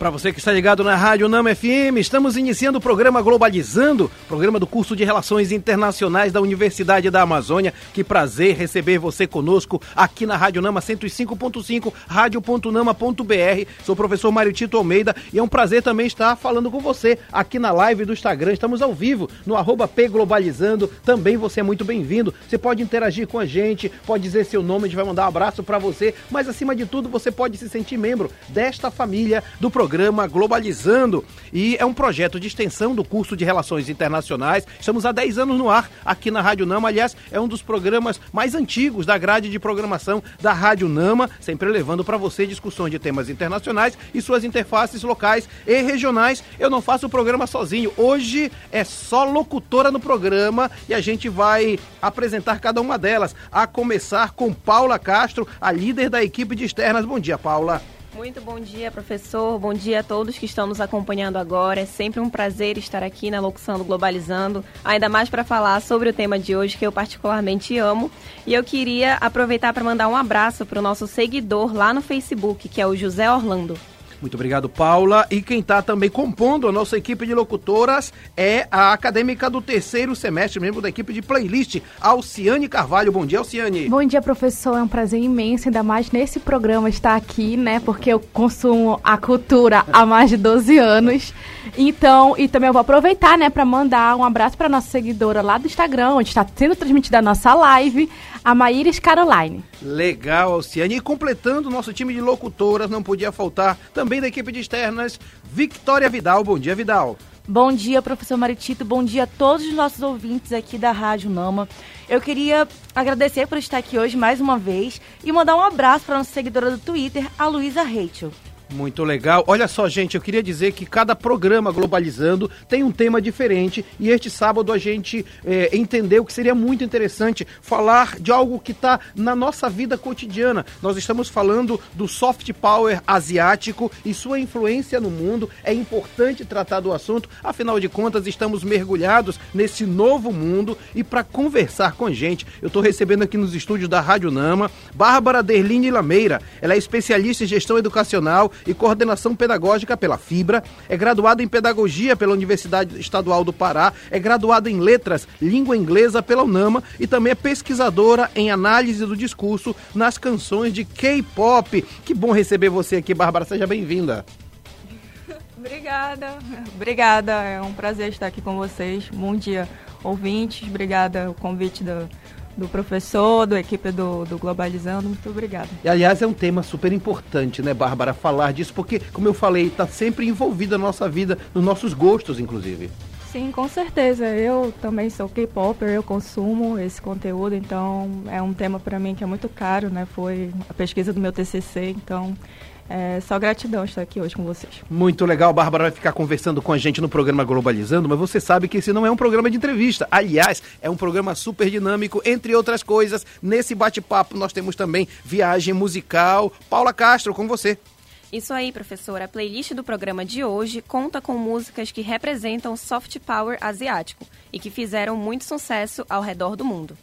Para você que está ligado na Rádio Nama FM, estamos iniciando o programa Globalizando, programa do curso de Relações Internacionais da Universidade da Amazônia. Que prazer receber você conosco aqui na Rádio Nama 105.5, rádio.nama.br. Sou o professor Mário Tito Almeida e é um prazer também estar falando com você aqui na live do Instagram. Estamos ao vivo no arroba Globalizando. Também você é muito bem-vindo. Você pode interagir com a gente, pode dizer seu nome, a gente vai mandar um abraço para você, mas acima de tudo você pode se sentir membro desta família do programa programa Globalizando e é um projeto de extensão do curso de Relações Internacionais. Estamos há 10 anos no ar aqui na Rádio Nama. Aliás, é um dos programas mais antigos da grade de programação da Rádio Nama, sempre levando para você discussões de temas internacionais e suas interfaces locais e regionais. Eu não faço o programa sozinho. Hoje é só locutora no programa e a gente vai apresentar cada uma delas, a começar com Paula Castro, a líder da equipe de externas. Bom dia, Paula. Muito bom dia, professor. Bom dia a todos que estão nos acompanhando agora. É sempre um prazer estar aqui na locução do Globalizando, ainda mais para falar sobre o tema de hoje que eu particularmente amo. E eu queria aproveitar para mandar um abraço para o nosso seguidor lá no Facebook, que é o José Orlando. Muito obrigado, Paula. E quem está também compondo a nossa equipe de locutoras é a acadêmica do terceiro semestre, membro da equipe de playlist, Alciane Carvalho. Bom dia, Alciane. Bom dia, professor. É um prazer imenso, ainda mais nesse programa estar aqui, né? Porque eu consumo a cultura há mais de 12 anos. Então, e também eu vou aproveitar, né, para mandar um abraço para nossa seguidora lá do Instagram, onde está sendo transmitida a nossa live, a Maíris Caroline. Legal, Alciane. E completando o nosso time de locutoras, não podia faltar também da equipe de externas, Victoria Vidal. Bom dia, Vidal. Bom dia, professor Maritito. Bom dia a todos os nossos ouvintes aqui da Rádio Nama. Eu queria agradecer por estar aqui hoje mais uma vez e mandar um abraço para a nossa seguidora do Twitter, a Luísa Rachel. Muito legal. Olha só, gente, eu queria dizer que cada programa Globalizando tem um tema diferente e este sábado a gente é, entendeu que seria muito interessante falar de algo que está na nossa vida cotidiana. Nós estamos falando do soft power asiático e sua influência no mundo. É importante tratar do assunto, afinal de contas, estamos mergulhados nesse novo mundo e para conversar com a gente, eu estou recebendo aqui nos estúdios da Rádio Nama Bárbara Derline Lameira. Ela é especialista em gestão educacional e coordenação pedagógica pela Fibra, é graduada em pedagogia pela Universidade Estadual do Pará, é graduada em letras, língua inglesa pela UNAMA e também é pesquisadora em análise do discurso nas canções de K-pop. Que bom receber você aqui, Bárbara, seja bem-vinda. Obrigada, obrigada, é um prazer estar aqui com vocês. Bom dia, ouvintes, obrigada o convite do, do professor, da equipe do, do Globalizando. Muito obrigada. E, aliás, é um tema super importante, né, Bárbara, falar disso, porque, como eu falei, está sempre envolvida na nossa vida, nos nossos gostos, inclusive. Sim, com certeza. Eu também sou K-Popper, eu consumo esse conteúdo, então é um tema para mim que é muito caro, né? Foi a pesquisa do meu TCC, então é só gratidão estar aqui hoje com vocês. Muito legal, a Bárbara vai ficar conversando com a gente no programa Globalizando, mas você sabe que esse não é um programa de entrevista. Aliás, é um programa super dinâmico, entre outras coisas. Nesse bate-papo nós temos também viagem musical. Paula Castro, com você. Isso aí, professora. A playlist do programa de hoje conta com músicas que representam o soft power asiático e que fizeram muito sucesso ao redor do mundo.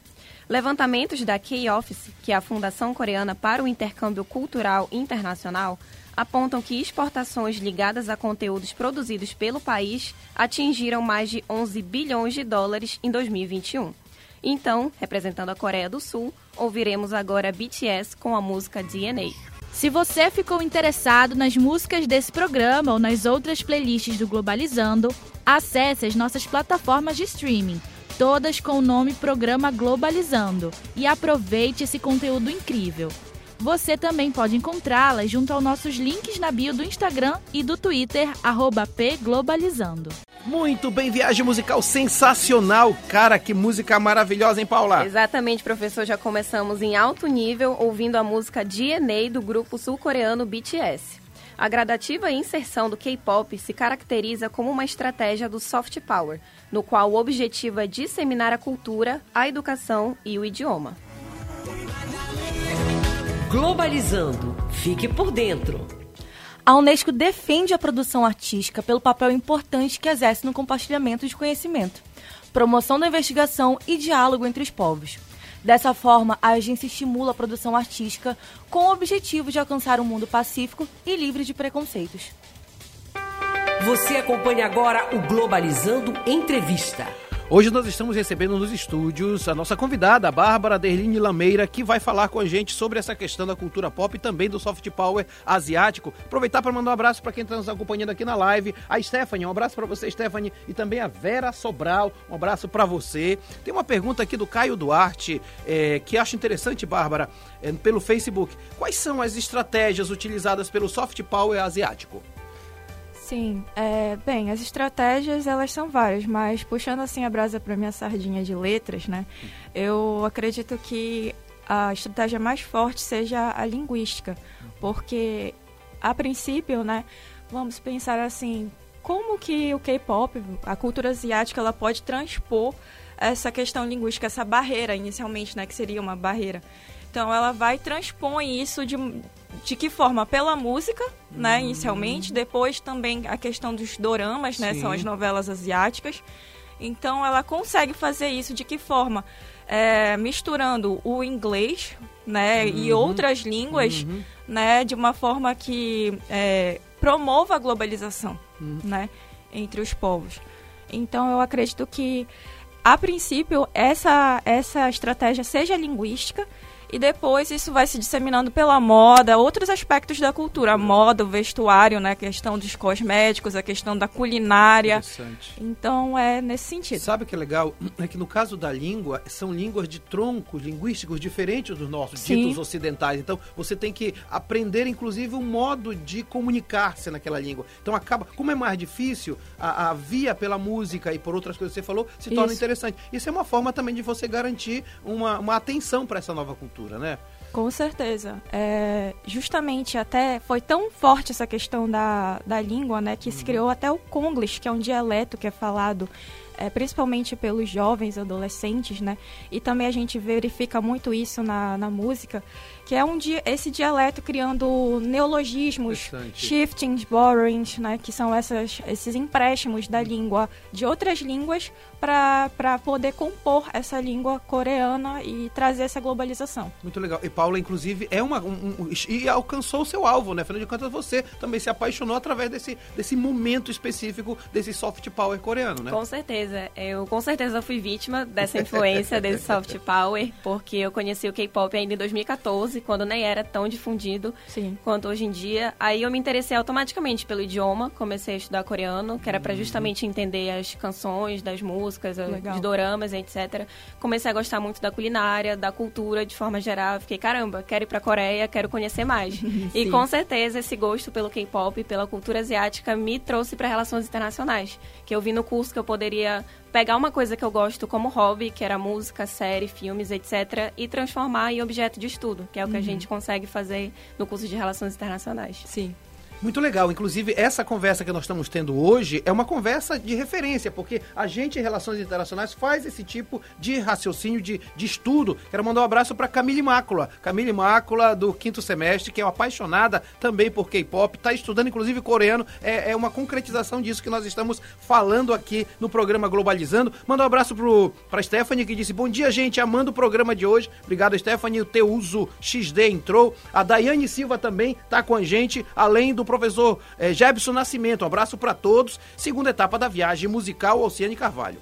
Levantamentos da K-Office, que é a Fundação Coreana para o Intercâmbio Cultural Internacional, apontam que exportações ligadas a conteúdos produzidos pelo país atingiram mais de 11 bilhões de dólares em 2021. Então, representando a Coreia do Sul, ouviremos agora BTS com a música DNA. Se você ficou interessado nas músicas desse programa ou nas outras playlists do Globalizando, acesse as nossas plataformas de streaming todas com o nome Programa Globalizando, e aproveite esse conteúdo incrível. Você também pode encontrá-las junto aos nossos links na bio do Instagram e do Twitter, pglobalizando. Muito bem, viagem musical sensacional. Cara, que música maravilhosa, hein, Paula? Exatamente, professor. Já começamos em alto nível ouvindo a música DNA do grupo sul-coreano BTS. A gradativa inserção do K-pop se caracteriza como uma estratégia do soft power, no qual o objetivo é disseminar a cultura, a educação e o idioma. Globalizando. Fique por dentro. A Unesco defende a produção artística pelo papel importante que exerce no compartilhamento de conhecimento promoção da investigação e diálogo entre os povos. Dessa forma, a agência estimula a produção artística com o objetivo de alcançar um mundo pacífico e livre de preconceitos. Você acompanha agora o Globalizando Entrevista. Hoje nós estamos recebendo nos estúdios a nossa convidada, a Bárbara Derline Lameira, que vai falar com a gente sobre essa questão da cultura pop e também do soft power asiático. Aproveitar para mandar um abraço para quem está nos acompanhando aqui na live. A Stephanie, um abraço para você, Stephanie, e também a Vera Sobral, um abraço para você. Tem uma pergunta aqui do Caio Duarte, é, que acho interessante, Bárbara, é, pelo Facebook. Quais são as estratégias utilizadas pelo soft power asiático? Sim, é, bem, as estratégias elas são várias, mas puxando assim a brasa para minha sardinha de letras, né? Eu acredito que a estratégia mais forte seja a linguística, porque a princípio, né, vamos pensar assim, como que o K-pop, a cultura asiática, ela pode transpor essa questão linguística, essa barreira inicialmente, né, que seria uma barreira. Então ela vai transpor isso de, de que forma? Pela música, né, inicialmente, depois também a questão dos doramas, né, Sim. são as novelas asiáticas. Então ela consegue fazer isso de que forma? É, misturando o inglês, né, e outras línguas, né, de uma forma que é, promova a globalização, né, entre os povos. Então eu acredito que a princípio essa essa estratégia seja linguística e depois isso vai se disseminando pela moda, outros aspectos da cultura, a moda, o vestuário, né, a questão dos cosméticos, a questão da culinária. Interessante. Então é nesse sentido. Sabe o que é legal? É que no caso da língua, são línguas de troncos linguísticos diferentes dos nossos, Sim. ditos ocidentais. Então, você tem que aprender, inclusive, um modo de comunicar-se naquela língua. Então, acaba, como é mais difícil, a, a via pela música e por outras coisas que você falou, se torna Isso. interessante. Isso é uma forma também de você garantir uma, uma atenção para essa nova cultura, né? Com certeza. É, justamente até foi tão forte essa questão da, da língua, né, que se criou até o Konglish, que é um dialeto que é falado é, principalmente pelos jovens, adolescentes, né? E também a gente verifica muito isso na, na música, que é um dia esse dialeto criando neologismos, shiftings, borrowings, né? Que são essas, esses empréstimos da língua de outras línguas para poder compor essa língua coreana e trazer essa globalização. Muito legal. E Paula, inclusive, é uma. um- um- e alcançou o seu alvo, né? Afinal de contas, você também se apaixonou através desse, desse momento específico desse soft power coreano, né? Com certeza. Eu com certeza fui vítima dessa influência desse soft power, porque eu conheci o K-pop ainda em 2014, quando nem era tão difundido Sim. quanto hoje em dia. Aí eu me interessei automaticamente pelo idioma, comecei a estudar coreano, que era pra justamente entender as canções, das músicas, Legal. dos doramas, etc. Comecei a gostar muito da culinária, da cultura de forma geral. Fiquei, caramba, quero ir pra Coreia, quero conhecer mais. e com certeza esse gosto pelo K-pop, pela cultura asiática, me trouxe para relações internacionais. Que eu vi no curso que eu poderia pegar uma coisa que eu gosto como hobby, que era música, série, filmes, etc., e transformar em objeto de estudo, que é o que a gente consegue fazer no curso de relações internacionais. Sim. Muito legal. Inclusive, essa conversa que nós estamos tendo hoje é uma conversa de referência, porque a gente em Relações Internacionais faz esse tipo de raciocínio, de, de estudo. Quero mandar um abraço para Camille Mácula. Camille Mácula, do quinto semestre, que é uma apaixonada também por K-pop, está estudando inclusive coreano. É, é uma concretização disso que nós estamos falando aqui no programa Globalizando. Manda um abraço para Stephanie, que disse: Bom dia, gente, amando o programa de hoje. Obrigado, Stephanie. O teu uso XD entrou. A Daiane Silva também está com a gente, além do professor eh, Jebson Nascimento. Um abraço para todos. Segunda etapa da viagem musical Oceane Carvalho.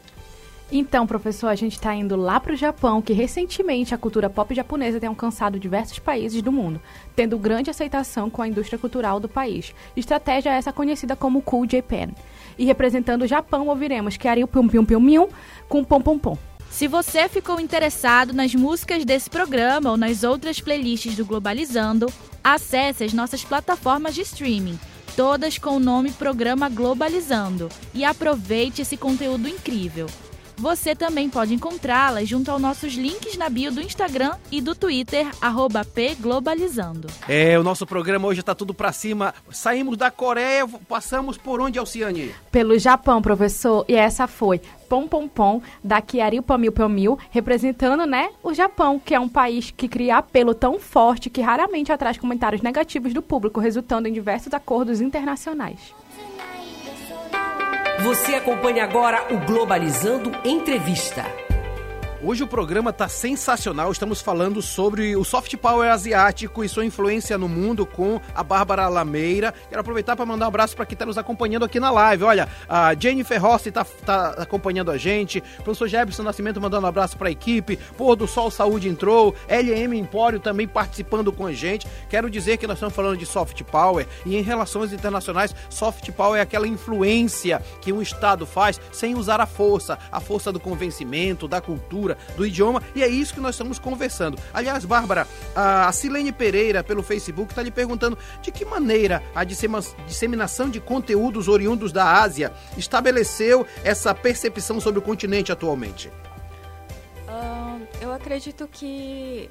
Então, professor, a gente está indo lá para o Japão, que recentemente a cultura pop japonesa tem alcançado diversos países do mundo, tendo grande aceitação com a indústria cultural do país. Estratégia essa conhecida como Cool Japan. E representando o Japão, ouviremos Kyaryu Pum Pum Pum Mium com Pom Pom Pom. Se você ficou interessado nas músicas desse programa ou nas outras playlists do Globalizando, acesse as nossas plataformas de streaming, todas com o nome Programa Globalizando, e aproveite esse conteúdo incrível. Você também pode encontrá-la junto aos nossos links na bio do Instagram e do Twitter, pglobalizando. É, o nosso programa hoje está tudo para cima. Saímos da Coreia, passamos por onde, Alciane? Pelo Japão, professor. E essa foi Pom Pom Pom, da Kiaril Pamil Pamil, representando, né, o Japão, que é um país que cria apelo tão forte que raramente atrai comentários negativos do público, resultando em diversos acordos internacionais. Você acompanha agora o Globalizando Entrevista. Hoje o programa está sensacional. Estamos falando sobre o soft power asiático e sua influência no mundo com a Bárbara Lameira. Quero aproveitar para mandar um abraço para quem está nos acompanhando aqui na live. Olha, a Jennifer Rossi está tá acompanhando a gente. O professor Jefferson Nascimento mandando um abraço para a equipe. Pôr do Sol Saúde entrou. LM Empório também participando com a gente. Quero dizer que nós estamos falando de soft power e em relações internacionais, soft power é aquela influência que um Estado faz sem usar a força, a força do convencimento, da cultura do idioma, e é isso que nós estamos conversando. Aliás, Bárbara, a Silene Pereira, pelo Facebook, está lhe perguntando de que maneira a disseminação de conteúdos oriundos da Ásia estabeleceu essa percepção sobre o continente atualmente. Uh, eu acredito que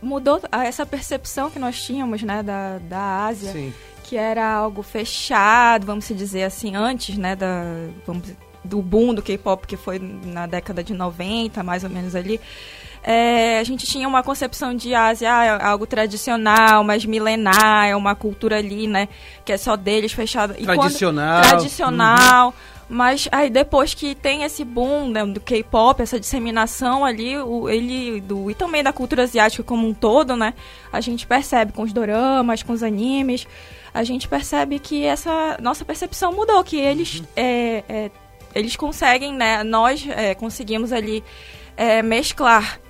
mudou essa percepção que nós tínhamos né, da, da Ásia, Sim. que era algo fechado, vamos dizer assim, antes né, da, vamos do boom do K-pop, que foi na década de 90, mais ou menos ali, é, a gente tinha uma concepção de Ásia, ah, algo tradicional, mais milenar, é uma cultura ali, né, que é só deles, fechada. Tradicional. Quando, tradicional. Uhum. Mas aí depois que tem esse boom né, do K-pop, essa disseminação ali, o, ele do e também da cultura asiática como um todo, né? A gente percebe com os doramas, com os animes, a gente percebe que essa nossa percepção mudou, que eles uhum. é, é, eles conseguem, né? Nós é, conseguimos ali é, mesclar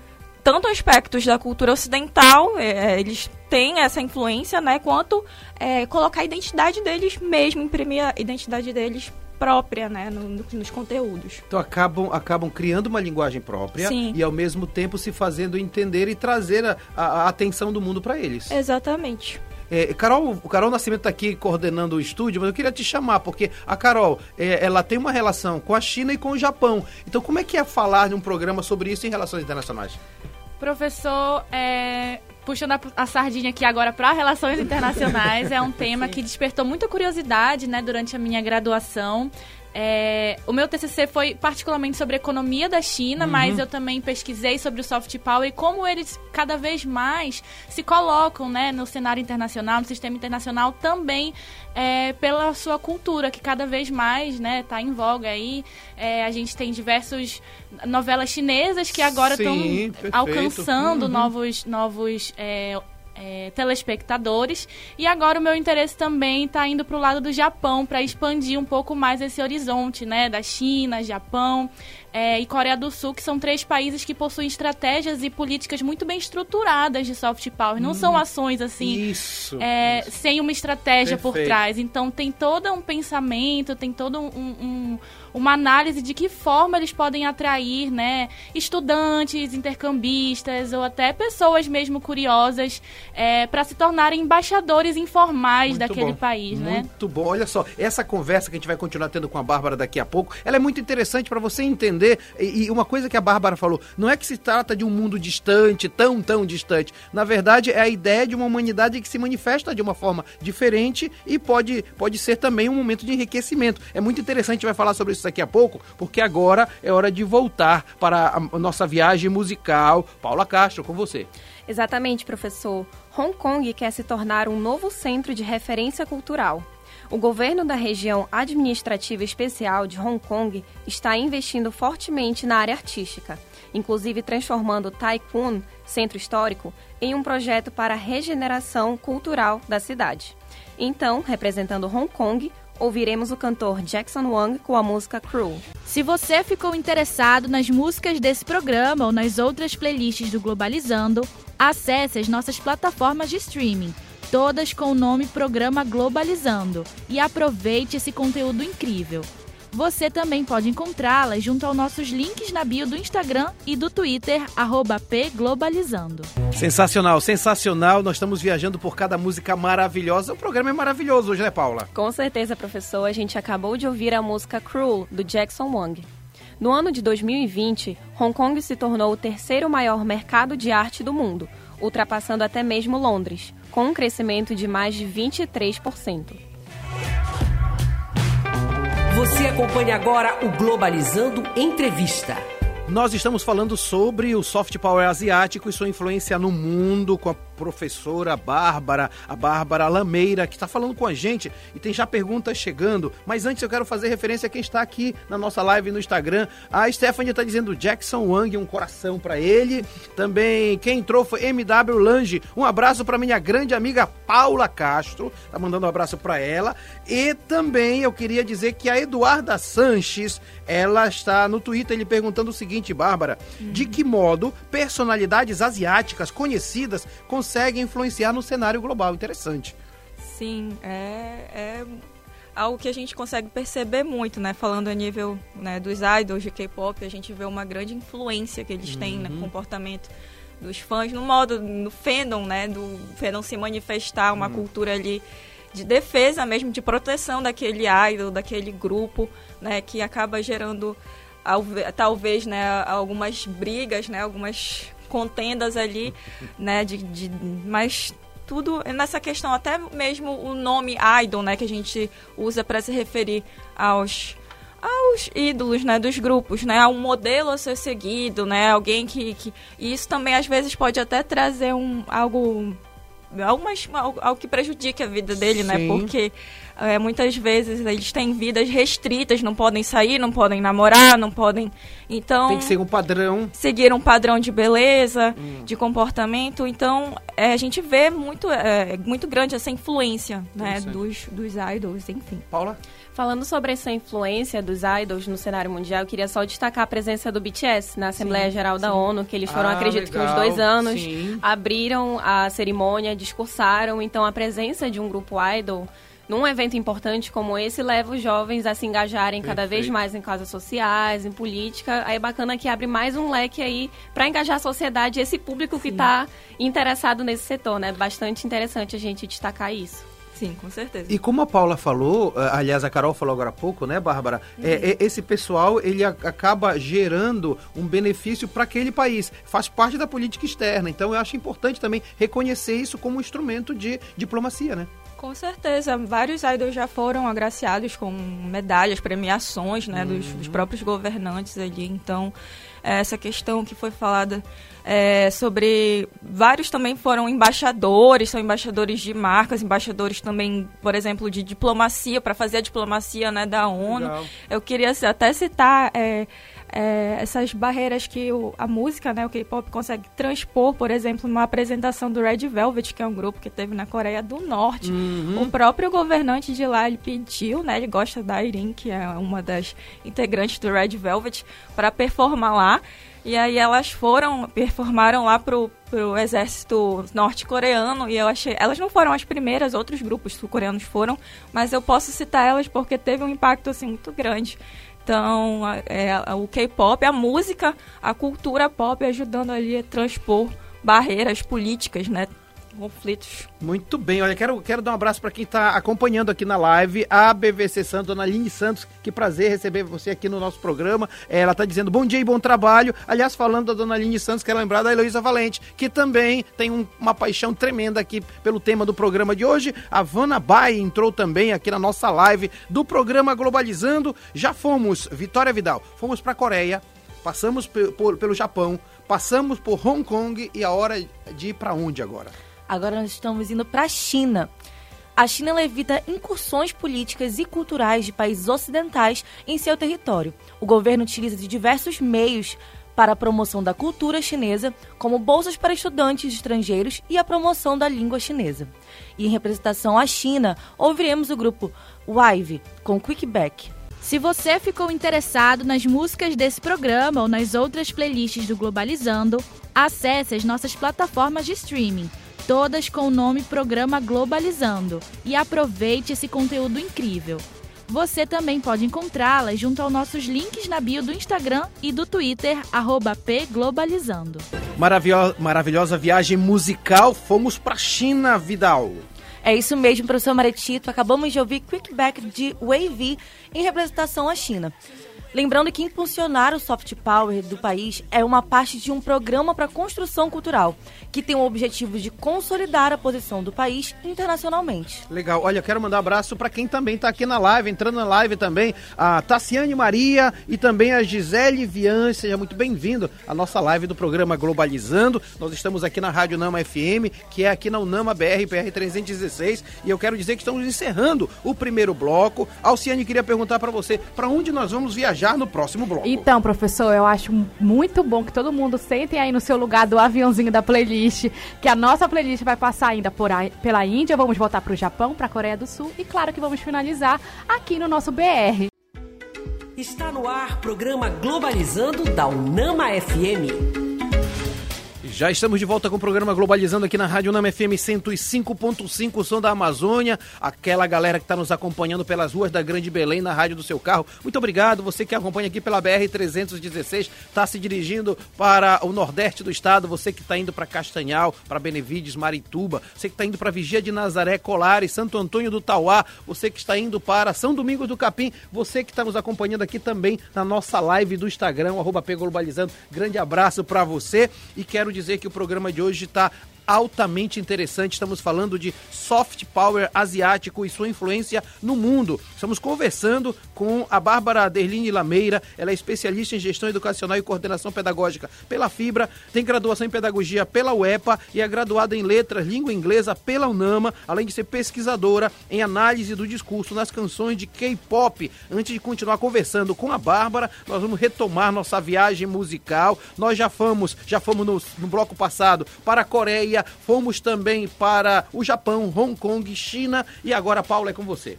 tanto aspectos da cultura ocidental, é, é, eles têm essa influência, né? Quanto é, colocar a identidade deles mesmo, imprimir a identidade deles própria, né, no, nos conteúdos. Então acabam, acabam criando uma linguagem própria Sim. e ao mesmo tempo se fazendo entender e trazer a, a, a atenção do mundo para eles. Exatamente. É, Carol, o Carol Nascimento está aqui coordenando o estúdio, mas eu queria te chamar, porque a Carol, é, ela tem uma relação com a China e com o Japão. Então, como é que é falar num programa sobre isso em relações internacionais? Professor, é, puxando a, a, sardinha aqui agora para relações internacionais, é um tema que despertou muita curiosidade, né, durante a minha graduação. É, o meu TCC foi particularmente sobre a economia da China, uhum. mas eu também pesquisei sobre o soft power e como eles cada vez mais se colocam né, no cenário internacional, no sistema internacional, também é, pela sua cultura, que cada vez mais está né, tá em voga aí. É, a gente tem diversas novelas chinesas que agora estão alcançando uhum. novos, novos é, telespectadores. E agora o meu interesse também está indo para o lado do Japão, para expandir um pouco mais esse horizonte, né? Da China, Japão é, e Coreia do Sul, que são três países que possuem estratégias e políticas muito bem estruturadas de soft power. Não hum, são ações assim, isso, é, isso. sem uma estratégia Perfeito. por trás. Então tem todo um pensamento, tem todo um, um uma análise de que forma eles podem atrair né, estudantes, intercambistas ou até pessoas mesmo curiosas é, para se tornarem embaixadores informais muito daquele bom. país. Né? Muito né? bom. Olha só, essa conversa que a gente vai continuar tendo com a Bárbara daqui a pouco, ela é muito interessante para você entender. E, e uma coisa que a Bárbara falou, não é que se trata de um mundo distante, tão, tão distante. Na verdade, é a ideia de uma humanidade que se manifesta de uma forma diferente e pode, pode ser também um momento de enriquecimento. É muito interessante, a gente vai falar sobre isso daqui a pouco, porque agora é hora de voltar para a nossa viagem musical. Paula Castro, com você. Exatamente, professor. Hong Kong quer se tornar um novo centro de referência cultural. O governo da região administrativa especial de Hong Kong está investindo fortemente na área artística, inclusive transformando Tai Kwun, centro histórico, em um projeto para a regeneração cultural da cidade. Então, representando Hong Kong, ouviremos o cantor Jackson Wang com a música Cruel. Se você ficou interessado nas músicas desse programa ou nas outras playlists do Globalizando, acesse as nossas plataformas de streaming, todas com o nome Programa Globalizando, e aproveite esse conteúdo incrível. Você também pode encontrá-las junto aos nossos links na bio do Instagram e do Twitter, pglobalizando. Sensacional, sensacional. Nós estamos viajando por cada música maravilhosa. O programa é maravilhoso hoje, né, Paula? Com certeza, professor. A gente acabou de ouvir a música Cruel, do Jackson Wang. No ano de 2020, Hong Kong se tornou o terceiro maior mercado de arte do mundo, ultrapassando até mesmo Londres, com um crescimento de mais de 23%. Você acompanha agora o Globalizando Entrevista. Nós estamos falando sobre o soft power asiático e sua influência no mundo com a professora Bárbara, a Bárbara Lameira, que está falando com a gente e tem já perguntas chegando. Mas antes eu quero fazer referência a quem está aqui na nossa live no Instagram. A Stephanie está dizendo Jackson Wang, um coração para ele. Também quem entrou foi MW Lange. Um abraço para minha grande amiga Paula Castro, tá mandando um abraço para ela. E também eu queria dizer que a Eduarda Sanches, ela está no Twitter ele perguntando o seguinte, Bárbara, uhum. de que modo personalidades asiáticas conhecidas conseguem influenciar no cenário global? Interessante. Sim, é, é algo que a gente consegue perceber muito, né? Falando a nível né, dos idols de K-pop, a gente vê uma grande influência que eles têm no uhum. comportamento dos fãs, no modo, no fandom, né? Do fandom se manifestar, uma uhum. cultura ali de defesa mesmo, de proteção daquele idol, daquele grupo, né? Que acaba gerando, talvez, né? Algumas brigas, né? Algumas contendas ali, né? De, de, mas tudo nessa questão, até mesmo o nome idol, né, que a gente usa para se referir aos aos ídolos, né, dos grupos, né, um modelo a ser seguido, né, alguém que, que e isso também às vezes pode até trazer um algo algumas, algo que prejudique a vida dele, né? Sim. né, porque é, muitas vezes eles têm vidas restritas, não podem sair, não podem namorar, não podem. Então. Tem que seguir um padrão. Seguir um padrão de beleza, hum. de comportamento. Então, é, a gente vê muito, é, muito grande essa influência, né? Dos, dos idols, enfim. Paula? Falando sobre essa influência dos idols no cenário mundial, eu queria só destacar a presença do BTS na Assembleia sim, Geral sim. da ONU, que eles foram, ah, acredito legal. que uns dois anos, sim. abriram a cerimônia, discursaram. Então, a presença de um grupo idol num evento importante como esse, leva os jovens a se engajarem Perfeito. cada vez mais em causas sociais, em política. Aí é bacana que abre mais um leque aí para engajar a sociedade esse público Sim. que está interessado nesse setor, né? Bastante interessante a gente destacar isso. Sim, com certeza. E como a Paula falou, eh, aliás, a Carol falou agora há pouco, né, Bárbara? Uhum. É, é, esse pessoal, ele acaba gerando um benefício para aquele país. Faz parte da política externa. Então, eu acho importante também reconhecer isso como um instrumento de diplomacia, né? Com certeza, vários idols já foram agraciados com medalhas, premiações, né, uhum. dos, dos, próprios governantes ali. Então, essa questão que foi falada é, sobre vários também foram embaixadores, são embaixadores de marcas, embaixadores também, por exemplo, de diplomacia para fazer a diplomacia né, da ONU. Legal. Eu queria até citar é, é, essas barreiras que o, a música, né, o K-pop consegue transpor, por exemplo, numa apresentação do Red Velvet, que é um grupo que teve na Coreia do Norte. Uhum. O próprio governante de lá ele pediu, né, ele gosta da Irene, que é uma das integrantes do Red Velvet, para performar lá. E aí elas foram, performaram lá pro, pro exército norte-coreano e eu achei, elas não foram as primeiras, outros grupos sul-coreanos foram, mas eu posso citar elas porque teve um impacto assim muito grande. Então, é, o K-pop, a música, a cultura pop ajudando ali a transpor barreiras políticas, né? Conflitos. Muito bem, olha, quero, quero dar um abraço para quem está acompanhando aqui na live, a BVC Santos, Dona Aline Santos, que prazer receber você aqui no nosso programa. Ela está dizendo bom dia e bom trabalho. Aliás, falando da Dona Aline Santos, quero lembrar da Heloísa Valente, que também tem um, uma paixão tremenda aqui pelo tema do programa de hoje. A Vanna Bay entrou também aqui na nossa live do programa Globalizando. Já fomos, Vitória Vidal, fomos para a Coreia, passamos pelo Japão, passamos por Hong Kong e a hora de ir para onde agora? Agora nós estamos indo para a China. A China evita incursões políticas e culturais de países ocidentais em seu território. O governo utiliza de diversos meios para a promoção da cultura chinesa, como bolsas para estudantes estrangeiros e a promoção da língua chinesa. E em representação à China, ouviremos o grupo Wive com Quickback. Se você ficou interessado nas músicas desse programa ou nas outras playlists do Globalizando, acesse as nossas plataformas de streaming todas com o nome Programa Globalizando, e aproveite esse conteúdo incrível. Você também pode encontrá-las junto aos nossos links na bio do Instagram e do Twitter, pglobalizando. Maravilho maravilhosa viagem musical, fomos para China, Vidal. É isso mesmo, professor Maretito. Acabamos de ouvir Quickback de Wavy em representação à China. Lembrando que impulsionar o soft power do país é uma parte de um programa para construção cultural, que tem o objetivo de consolidar a posição do país internacionalmente. Legal. Olha, quero mandar um abraço para quem também está aqui na live, entrando na live também, a Tassiane Maria e também a Gisele Vian. Seja muito bem-vindo à nossa live do programa Globalizando. Nós estamos aqui na Rádio Nama FM, que é aqui na Unama BR, BR 316, e eu quero dizer que estamos encerrando o primeiro bloco. Alciane queria perguntar para você, para onde nós vamos viajar no próximo bloco. Então, professor, eu acho muito bom que todo mundo sentem aí no seu lugar do aviãozinho da playlist, que a nossa playlist vai passar ainda por a, pela Índia, vamos voltar para o Japão, para a Coreia do Sul e claro que vamos finalizar aqui no nosso BR. Está no ar programa Globalizando da Unama FM. Já estamos de volta com o programa Globalizando aqui na Rádio Nama FM 105.5, som da Amazônia. Aquela galera que está nos acompanhando pelas ruas da Grande Belém na rádio do seu carro. Muito obrigado. Você que acompanha aqui pela BR 316, está se dirigindo para o nordeste do estado. Você que está indo para Castanhal, para Benevides, Marituba. Você que está indo para Vigia de Nazaré, Colares, Santo Antônio do Tauá. Você que está indo para São Domingos do Capim. Você que está nos acompanhando aqui também na nossa live do Instagram, arroba Globalizando. Grande abraço para você e quero dizer dizer que o programa de hoje está altamente interessante. Estamos falando de soft power asiático e sua influência no mundo. Estamos conversando com a Bárbara Derline Lameira. Ela é especialista em gestão educacional e coordenação pedagógica pela Fibra, tem graduação em pedagogia pela UEPA e é graduada em letras, língua inglesa pela UNAMA, além de ser pesquisadora em análise do discurso nas canções de K-pop. Antes de continuar conversando com a Bárbara, nós vamos retomar nossa viagem musical. Nós já fomos, já fomos no, no bloco passado para a Coreia fomos também para o Japão, Hong Kong, China e agora, Paula, é com você.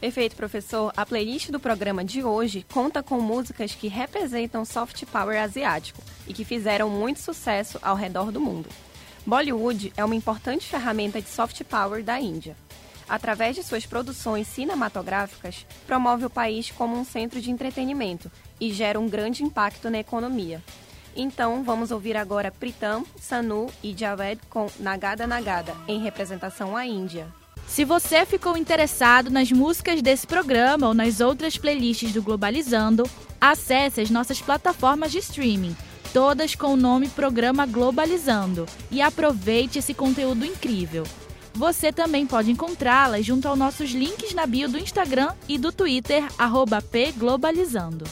Perfeito, professor. A playlist do programa de hoje conta com músicas que representam soft power asiático e que fizeram muito sucesso ao redor do mundo. Bollywood é uma importante ferramenta de soft power da Índia. Através de suas produções cinematográficas, promove o país como um centro de entretenimento e gera um grande impacto na economia. Então, vamos ouvir agora Pritam, Sanu e Javed com Nagada Nagada, em representação à Índia. Se você ficou interessado nas músicas desse programa ou nas outras playlists do Globalizando, acesse as nossas plataformas de streaming, todas com o nome Programa Globalizando, e aproveite esse conteúdo incrível. Você também pode encontrá-las junto aos nossos links na bio do Instagram e do Twitter, pglobalizando.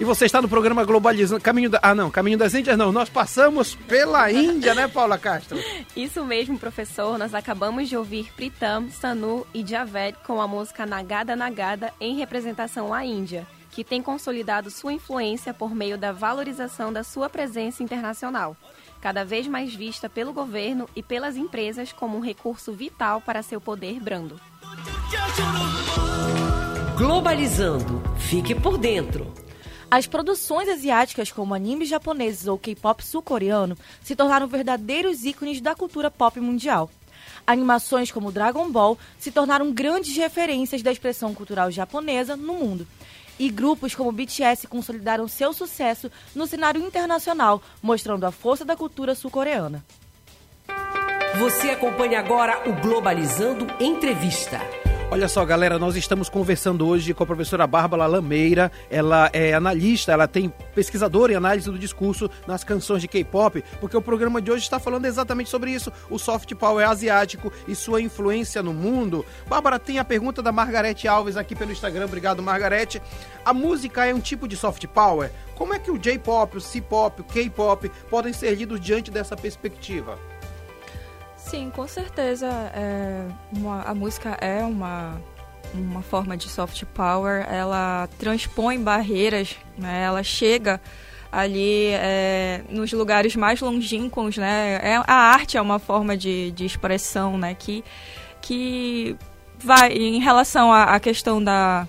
E você está no programa Globalizando. Caminho da. Ah, não, Caminho das Índias não. Nós passamos pela Índia, né, Paula Castro? Isso mesmo, professor. Nós acabamos de ouvir Pritam, Sanu e Javed com a música Nagada Nagada em representação à Índia, que tem consolidado sua influência por meio da valorização da sua presença internacional cada vez mais vista pelo governo e pelas empresas como um recurso vital para seu poder brando. Globalizando. Fique por dentro. As produções asiáticas, como animes japoneses ou K-pop sul-coreano, se tornaram verdadeiros ícones da cultura pop mundial. Animações como Dragon Ball se tornaram grandes referências da expressão cultural japonesa no mundo. E grupos como BTS consolidaram seu sucesso no cenário internacional, mostrando a força da cultura sul-coreana. Você acompanha agora o Globalizando Entrevista. Olha só, galera, nós estamos conversando hoje com a professora Bárbara Lameira. Ela é analista, ela tem pesquisadora em análise do discurso nas canções de K-pop, porque o programa de hoje está falando exatamente sobre isso, o soft power asiático e sua influência no mundo. Bárbara, tem a pergunta da Margarete Alves aqui pelo Instagram. Obrigado, Margarete. A música é um tipo de soft power? Como é que o J-pop, o C-pop, o K-pop podem ser lidos diante dessa perspectiva? Sim, com certeza. É uma, a música é uma, uma forma de soft power. Ela transpõe barreiras, né? ela chega ali é, nos lugares mais longínquos, né? É, a arte é uma forma de, de expressão, né? Que, que vai em relação à, à questão da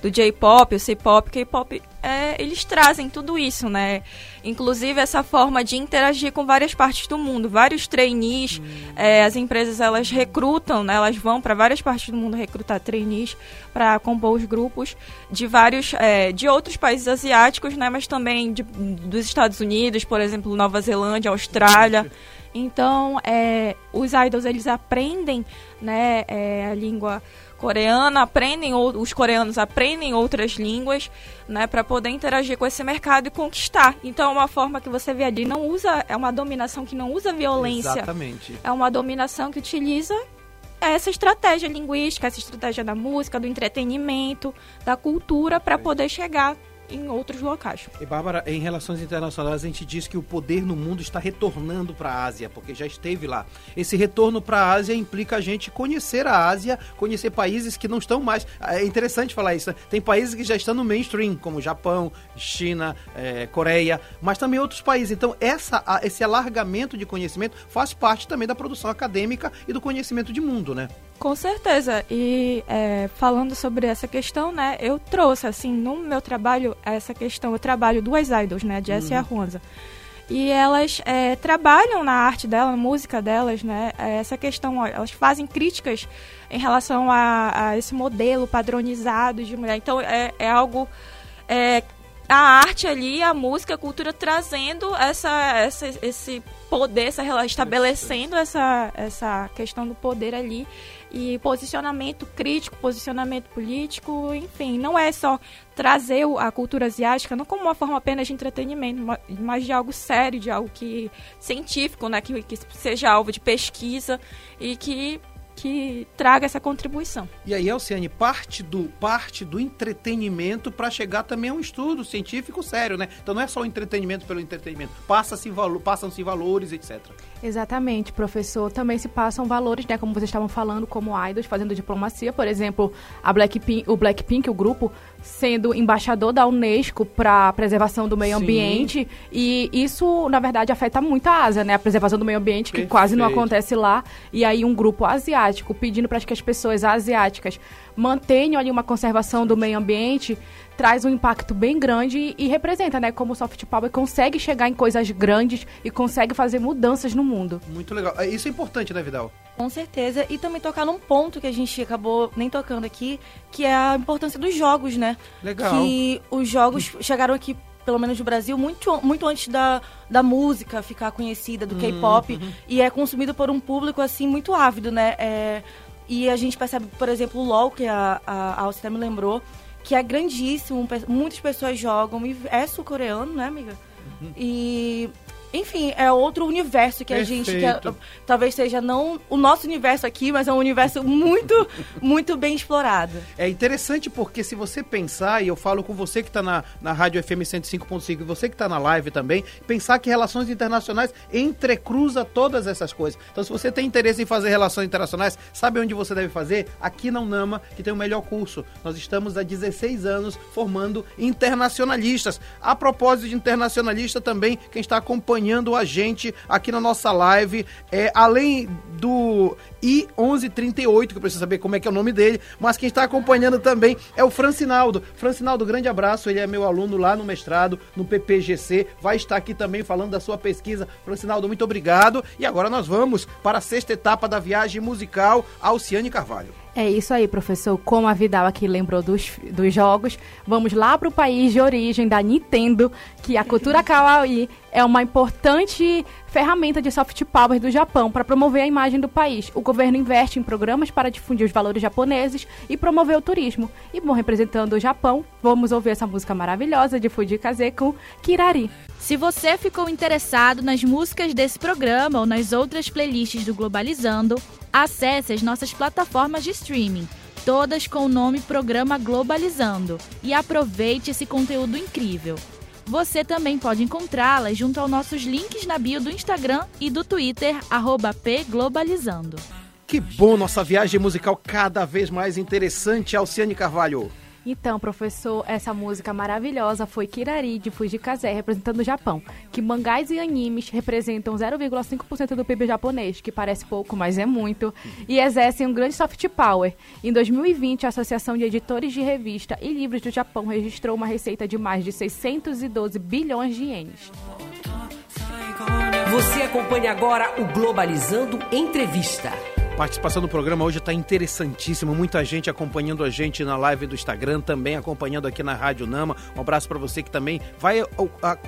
do J-pop, o C-pop, K-pop, é, eles trazem tudo isso, né? Inclusive essa forma de interagir com várias partes do mundo, vários trainees, é, as empresas elas recrutam, né? Elas vão para várias partes do mundo recrutar trainees para compor os grupos de vários, é, de outros países asiáticos, né? Mas também de, dos Estados Unidos, por exemplo, Nova Zelândia, Austrália. Então, é, os idols eles aprendem né, é, a língua coreana, aprendem os coreanos aprendem outras línguas, né, para poder interagir com esse mercado e conquistar. Então, é uma forma que você vê ali não usa é uma dominação que não usa violência. Exatamente. É uma dominação que utiliza essa estratégia linguística, essa estratégia da música, do entretenimento, da cultura para poder chegar em outros locais. E Bárbara, em relações internacionais a gente diz que o poder no mundo está retornando para a Ásia, porque já esteve lá. Esse retorno para a Ásia implica a gente conhecer a Ásia, conhecer países que não estão mais. É interessante falar isso. Né? Tem países que já estão no mainstream, como Japão, China, é, Coreia, mas também outros países. Então essa, esse alargamento de conhecimento faz parte também da produção acadêmica e do conhecimento de mundo, né? Com certeza. E é, falando sobre essa questão, né, eu trouxe, assim, no meu trabalho, essa questão. Eu trabalho duas idols, né, a Jess uhum. e a Ronza. E elas é, trabalham na arte dela, na música delas, né, é, essa questão, elas fazem críticas em relação a, a, esse modelo padronizado de mulher. Então, é, é algo é, a arte ali, a música, a cultura trazendo essa, essa, esse poder, essa, estabelecendo essa, essa questão do poder ali. E posicionamento crítico, posicionamento político, enfim, não é só trazer a cultura asiática não como uma forma apenas de entretenimento, mas de algo sério, de algo que científico, né, que, que seja alvo de pesquisa e que que traga essa contribuição. E aí, Alciane, parte do, parte do entretenimento para chegar também a um estudo científico sério, né? Então não é só o entretenimento pelo entretenimento, passa-se passam-se valores, etc. Exatamente, professor. Também se passam valores, né? Como vocês estavam falando, como idols fazendo diplomacia, por exemplo, a Blackpink, o Blackpink, o grupo, sendo embaixador da Unesco para a preservação do meio Sim. ambiente. E isso, na verdade, afeta muito a Ásia, né? A preservação do meio ambiente, Perfeito. que quase não acontece lá. E aí um grupo asiático pedindo para que as pessoas asiáticas mantenham ali uma conservação do meio ambiente traz um impacto bem grande e, e, representa, né, como o soft power consegue chegar em coisas grandes e consegue fazer mudanças no mundo. Muito legal. É, isso é importante, né, Vidal? Com certeza. E também tocar num ponto que a gente acabou nem tocando aqui, que é a importância dos jogos, né? Legal. Que os jogos chegaram aqui pelo menos no Brasil, muito, muito antes da, da música ficar conhecida, do K-pop, uhum. e é consumido por um público, assim, muito ávido, né? É, e a gente percebe, por exemplo, o LoL, que a, a Alcida me lembrou, que é grandíssimo, muitas pessoas jogam, é sul-coreano, né, amiga? Uhum. E enfim, é outro universo que Perfeito. a gente talvez seja não o nosso universo aqui, mas é um universo muito, muito bem explorado. É interessante porque se você pensar, e eu falo com você que está na, na Rádio FM 105.5 e você que está na live também, pensar que relações internacionais entrecruza todas essas coisas. Então, se você tem interesse em fazer relações internacionais, sabe onde você deve fazer? Aqui na UNAMA, que tem o melhor curso. Nós estamos há 16 anos formando internacionalistas. A propósito de internacionalista também, quem está acompanhando acompanhando a gente aqui na nossa live. É, além do I1138, que eu preciso saber como é que é o nome dele, mas quem está acompanhando também é o Francinaldo. Francinaldo, grande abraço, ele é meu aluno lá no mestrado, no PPGC, vai estar aqui também falando da sua pesquisa. Francinaldo, muito obrigado. E agora nós vamos para a sexta etapa da viagem musical, Alciane Carvalho. É isso aí, professor. Como a Vidal aqui lembrou dos, dos jogos, vamos lá para o país de origem da Nintendo, que a cultura kawaii é uma importante ferramenta de soft power do Japão para promover a imagem do país. O governo investe em programas para difundir os valores japoneses e promover o turismo. E, bom, representando o Japão, vamos ouvir essa música maravilhosa de Fuji Kaze com Kirari. Se você ficou interessado nas músicas desse programa ou nas outras playlists do Globalizando, acesse as nossas plataformas de streaming, todas com o nome Programa Globalizando, e aproveite esse conteúdo incrível. Você também pode encontrá-las junto aos nossos links na bio do Instagram e do Twitter, pglobalizando. Que bom nossa viagem musical cada vez mais interessante, Alciane Carvalho. Então, professor, essa música maravilhosa foi Kirari, de Fujikaze, representando o Japão. Que mangás e animes representam 0,5% do PIB japonês, que parece pouco, mas é muito, e exercem um grande soft power. Em 2020, a Associação de Editores de Revista e Livros do Japão registrou uma receita de mais de 612 bilhões de ienes. Você acompanha agora o Globalizando Entrevista. Participação do programa hoje está interessantíssima. Muita gente acompanhando a gente na live do Instagram, também acompanhando aqui na Rádio Nama. Um abraço para você que também vai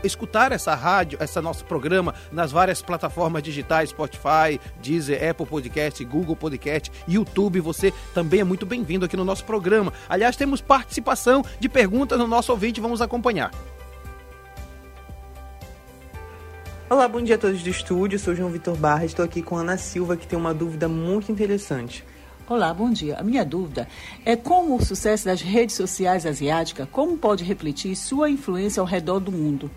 escutar essa rádio, esse nosso programa nas várias plataformas digitais, Spotify, Deezer, Apple Podcast, Google Podcast, YouTube. Você também é muito bem-vindo aqui no nosso programa. Aliás, temos participação de perguntas no nosso ouvinte, vamos acompanhar. Olá, bom dia a todos do estúdio. Sou João Vitor Barra. Estou aqui com a Ana Silva, que tem uma dúvida muito interessante. Olá, bom dia. A minha dúvida é como o sucesso das redes sociais asiáticas, como pode refletir sua influência ao redor do mundo?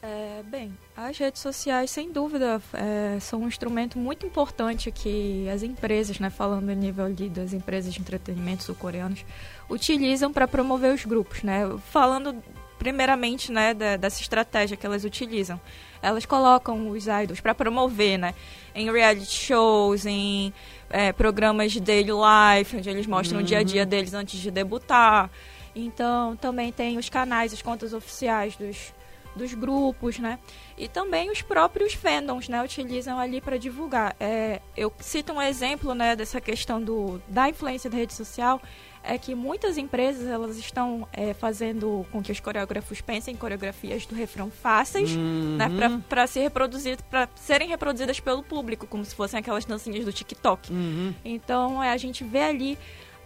É, bem, as redes sociais, sem dúvida, é, são um instrumento muito importante que as empresas, né, falando a nível de, das empresas de entretenimento sul-coreanos, utilizam para promover os grupos. Né? Falando primeiramente, né, da, dessa estratégia que elas utilizam. Elas colocam os idols para promover, né, em reality shows, em é, programas de daily life, onde eles mostram uhum. o dia a dia uhum. deles antes de debutar. Então, também tem os canais, as contas oficiais dos, dos grupos, né? E também os próprios fandoms, né? Utilizam ali para divulgar. É, eu cito um exemplo, né, dessa questão do, da influência da rede social é que muitas empresas elas estão é, fazendo com que os coreógrafos pensem em coreografias do refrão fáceis, uhum. né, para ser reproduzidas, para serem reproduzidas pelo público, como se fossem aquelas dancinhas do TikTok. Uhum. Então é, a gente vê ali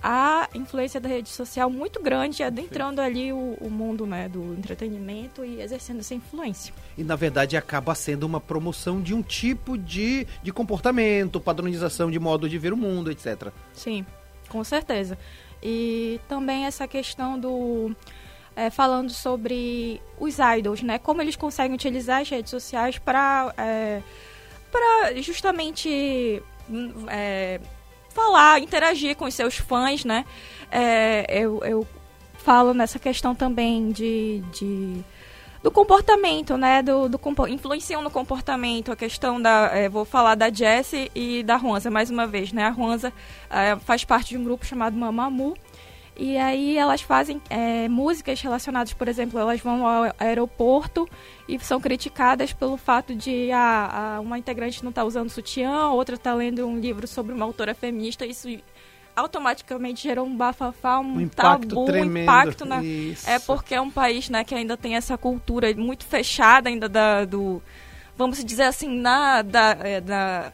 a influência da rede social muito grande, adentrando ali o, o, mundo né, do entretenimento e exercendo essa influência. E na verdade acaba sendo uma promoção de um tipo de, de comportamento, padronização de modo de ver o mundo, etc. Sim, com certeza. E também essa questão do. É, falando sobre os idols, né? Como eles conseguem utilizar as redes sociais para é, para justamente é, falar, interagir com os seus fãs, né? Eu, eu falo nessa questão também de, de do comportamento, né? Do, do influenciam no comportamento. A questão da. É, vou falar da Jessie e da Juanza mais uma vez, né? A Juanza é, faz parte de um grupo chamado Mamamoo. E aí elas fazem é, músicas relacionadas, por exemplo, elas vão ao aeroporto e são criticadas pelo fato de ah, uma integrante não estar tá usando sutiã, outra está lendo um livro sobre uma autora feminista. Isso automaticamente gerou um bafafá, um, um impacto tabu, tremendo. um impacto na, é porque é um país, né, que ainda tem essa cultura muito fechada ainda da, do vamos dizer assim, na da, é, da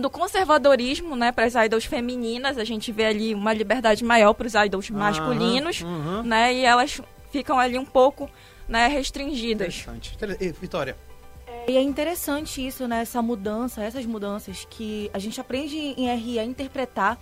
do conservadorismo, né, para as idols femininas, a gente vê ali uma liberdade maior para os idols uhum, masculinos, uhum. né, e elas ficam ali um pouco, né, restringidas. Interessante. Vitória. E é interessante isso, né, essa mudança, essas mudanças que a gente aprende em RI a interpretar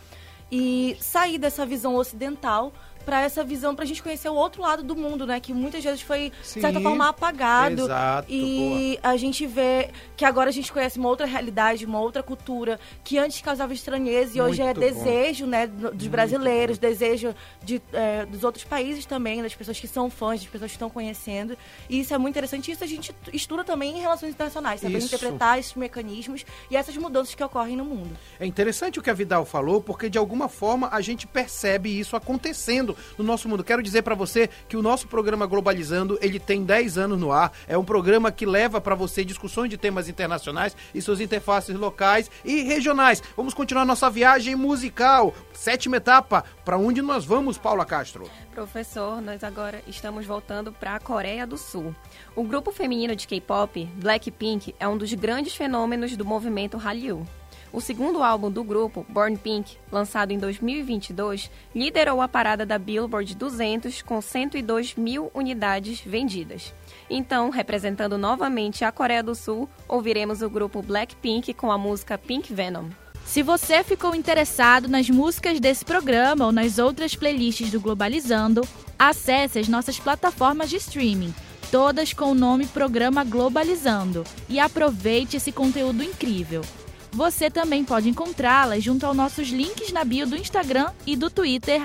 e sair dessa visão ocidental para essa visão, para a gente conhecer o outro lado do mundo, né? Que muitas vezes foi, Sim, de certa forma, apagado. Exato, e boa. a gente vê que agora a gente conhece uma outra realidade, uma outra cultura, que antes causava estranheza e hoje é bom. desejo, né? Dos Muito brasileiros, bom. desejo de, é, dos outros países também, das pessoas que são fãs, das pessoas que estão conhecendo. E isso é muito interessante. Isso a gente estuda também em relações internacionais, saber interpretar esses mecanismos e essas mudanças que ocorrem no mundo. É interessante o que a Vidal falou, porque de alguma forma a gente percebe isso acontecendo no nosso mundo. Quero dizer para você que o nosso programa Globalizando, ele tem 10 anos no ar. É um programa que leva para você discussões de temas internacionais e suas interfaces locais e regionais. Vamos continuar nossa viagem musical. Sétima etapa. Para onde nós vamos, Paula Castro? Professor, nós agora estamos voltando para a Coreia do Sul. O grupo feminino de K-pop, Blackpink, é um dos grandes fenômenos do movimento Hallyu. O segundo álbum do grupo, Born Pink, lançado em 2022, liderou a parada da Billboard 200 com 102 mil unidades vendidas. Então, representando novamente a Coreia do Sul, ouviremos o grupo Blackpink com a música Pink Venom. Se você ficou interessado nas músicas desse programa ou nas outras playlists do Globalizando, acesse as nossas plataformas de streaming, todas com o nome Programa Globalizando, e aproveite esse conteúdo incrível. Você também pode encontrá-las junto aos nossos links na bio do Instagram e do Twitter,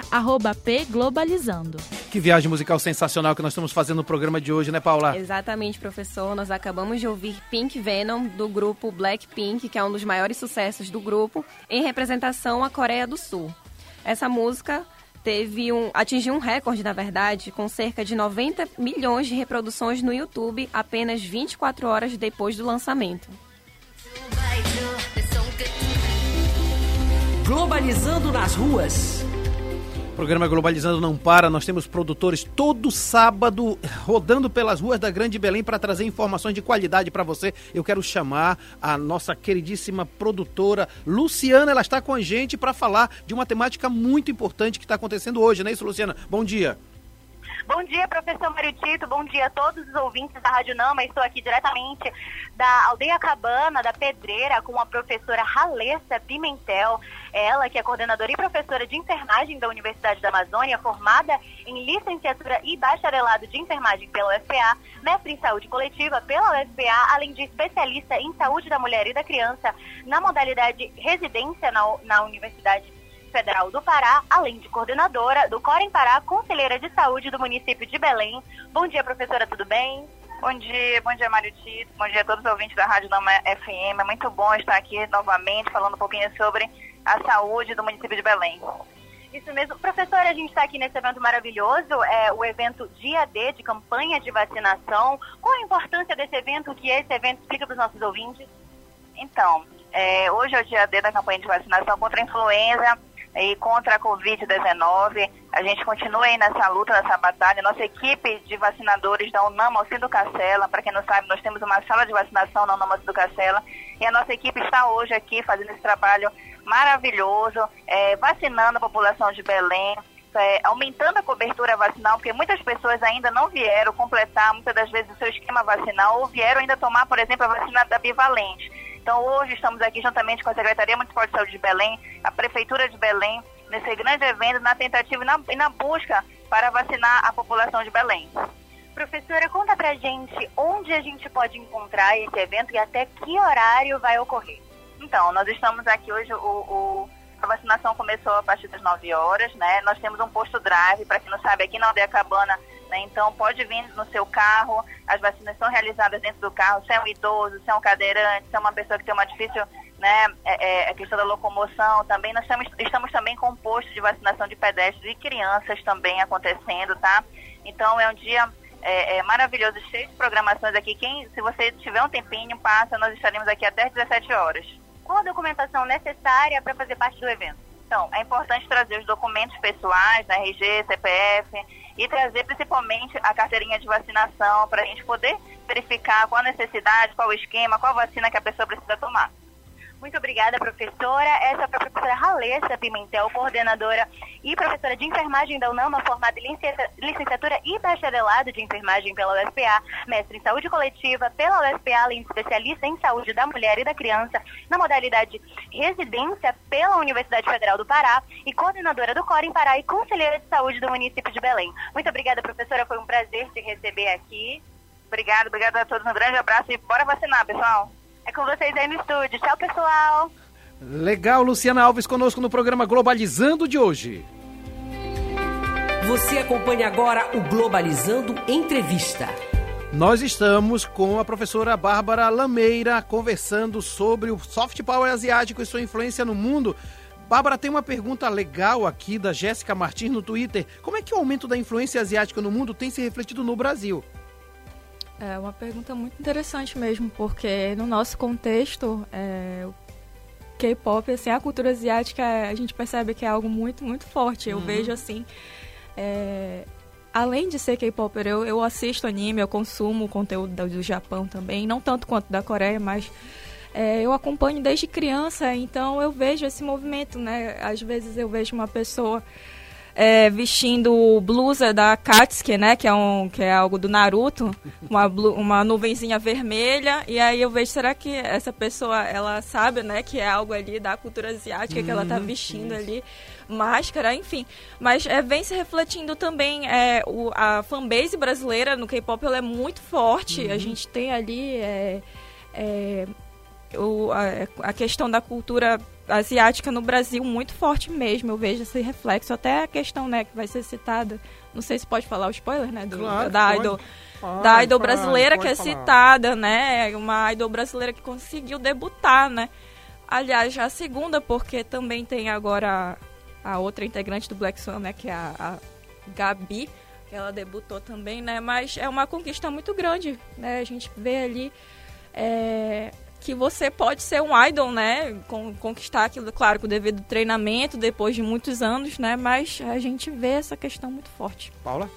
pglobalizando. Que viagem musical sensacional que nós estamos fazendo no programa de hoje, né, Paula? Exatamente, professor. Nós acabamos de ouvir Pink Venom, do grupo Blackpink, que é um dos maiores sucessos do grupo, em representação à Coreia do Sul. Essa música teve um, atingiu um recorde, na verdade, com cerca de 90 milhões de reproduções no YouTube apenas 24 horas depois do lançamento. Globalizando nas ruas. O programa Globalizando não para, nós temos produtores todo sábado rodando pelas ruas da Grande Belém para trazer informações de qualidade para você. Eu quero chamar a nossa queridíssima produtora Luciana, ela está com a gente para falar de uma temática muito importante que está acontecendo hoje, não é isso, Luciana? Bom dia. Bom dia, professor Mário Tito. Bom dia a todos os ouvintes da Rádio Nama. Estou aqui diretamente da Aldeia Cabana, da Pedreira, com a professora Ralessa Pimentel. Ela, que é coordenadora e professora de enfermagem da Universidade da Amazônia, formada em licenciatura e bacharelado de enfermagem pela UFPA, mestre em saúde coletiva pela UFPA, além de especialista em saúde da mulher e da criança na modalidade residência na, na Universidade Federal do Pará, além de coordenadora do Corem Pará, conselheira de saúde do município de Belém. Bom dia, professora, tudo bem? Bom dia, bom dia, Mário Tito, bom dia a todos os ouvintes da Rádio Nama FM. É muito bom estar aqui novamente falando um pouquinho sobre a saúde do município de Belém. Isso mesmo. Professora, a gente está aqui nesse evento maravilhoso, é o evento Dia D de campanha de vacinação. Qual a importância desse evento? O que é esse evento? Explica para os nossos ouvintes. Então, é, hoje é o dia D da campanha de vacinação contra a influenza e contra a Covid-19. A gente continua aí nessa luta, nessa batalha. Nossa equipe de vacinadores da UNAM Alcido Cacela, para quem não sabe, nós temos uma sala de vacinação na UNAM Alcido Cacela, e a nossa equipe está hoje aqui fazendo esse trabalho maravilhoso, é, vacinando a população de Belém, é, aumentando a cobertura vacinal, porque muitas pessoas ainda não vieram completar, muitas das vezes, o seu esquema vacinal, ou vieram ainda tomar, por exemplo, a vacina da bivalente. Então, hoje estamos aqui juntamente com a Secretaria Municipal de Saúde de Belém, a Prefeitura de Belém, nesse grande evento, na tentativa e na, e na busca para vacinar a população de Belém. Professora, conta pra gente onde a gente pode encontrar esse evento e até que horário vai ocorrer. Então, nós estamos aqui hoje, o, o, a vacinação começou a partir das 9 horas, né? Nós temos um posto drive, para quem não sabe, aqui na Aldeia Cabana né? Então, pode vir no seu carro, as vacinas são realizadas dentro do carro, se é um idoso, se é um cadeirante, se é uma pessoa que tem uma difícil né, é, é, a questão da locomoção também. Nós estamos, estamos também com um posto de vacinação de pedestres e crianças também acontecendo, tá? Então, é um dia é, é, maravilhoso, cheio de programações aqui. Quem, se você tiver um tempinho, passa, nós estaremos aqui até 17 horas. Qual a documentação necessária para fazer parte do evento? Então, é importante trazer os documentos pessoais, né, RG, CPF, e trazer principalmente a carteirinha de vacinação para a gente poder verificar qual a necessidade, qual o esquema, qual a vacina que a pessoa precisa tomar. Muito obrigada, professora. Essa é a professora Ralessa Pimentel, coordenadora e professora de enfermagem da UNAMA, formada em licenciatura e bacharelado de enfermagem pela UFPA, mestre em saúde coletiva pela UFPA, além de especialista em saúde da mulher e da criança, na modalidade residência pela Universidade Federal do Pará e coordenadora do Corem Pará e conselheira de saúde do município de Belém. Muito obrigada, professora. Foi um prazer te receber aqui. Obrigada, obrigada a todos. Um grande abraço e bora vacinar, pessoal. É com vocês aí no estúdio. Tchau, pessoal. Legal, Luciana Alves conosco no programa Globalizando de hoje. Você acompanha agora o Globalizando Entrevista. Nós estamos com a professora Bárbara Lameira conversando sobre o soft power asiático e sua influência no mundo. Bárbara, tem uma pergunta legal aqui da Jéssica Martins no Twitter. Como é que o aumento da influência asiática no mundo tem se refletido no Brasil? É uma pergunta muito interessante mesmo, porque no nosso contexto, é, o K-pop, assim, a cultura asiática, a gente percebe que é algo muito, muito forte. Eu uhum. vejo assim. É, além de ser K-popper, eu, eu assisto anime, eu consumo conteúdo do, Japão também, não tanto quanto da Coreia, mas é, eu acompanho desde criança, então eu vejo esse movimento, né? Às vezes eu vejo uma pessoa é, vestindo blusa da Katsuki, né? Que é, um, que é algo do Naruto, uma, uma nuvenzinha vermelha. E aí eu vejo, será que essa pessoa, ela sabe, né? Que é algo ali da cultura asiática que ela tá uhum. vestindo ali máscara, enfim. Mas é, vem se refletindo também é, o, a fanbase brasileira no K-pop ela é muito forte. Uhum. A gente tem ali é, é, o, a, a, questão da cultura asiática no Brasil muito forte mesmo. Eu vejo esse reflexo. Até a questão, né, que vai ser citada. Não sei se pode falar o spoiler, né? Do, claro, da pode. idol. Pode, da idol pode, brasileira que é falar. citada, né? Uma idol brasileira que conseguiu debutar, né? Aliás, já a segunda, porque também tem agora a, a outra integrante do Black Swan, né? Que é a, a Gabi, que ela debutou também, né? Mas é uma conquista muito grande, né? A gente vê ali é, que você pode ser um idol, né? conquistar aquilo, claro, com o devido treinamento, depois de muitos anos, né? Mas a gente vê essa questão muito forte. Paula?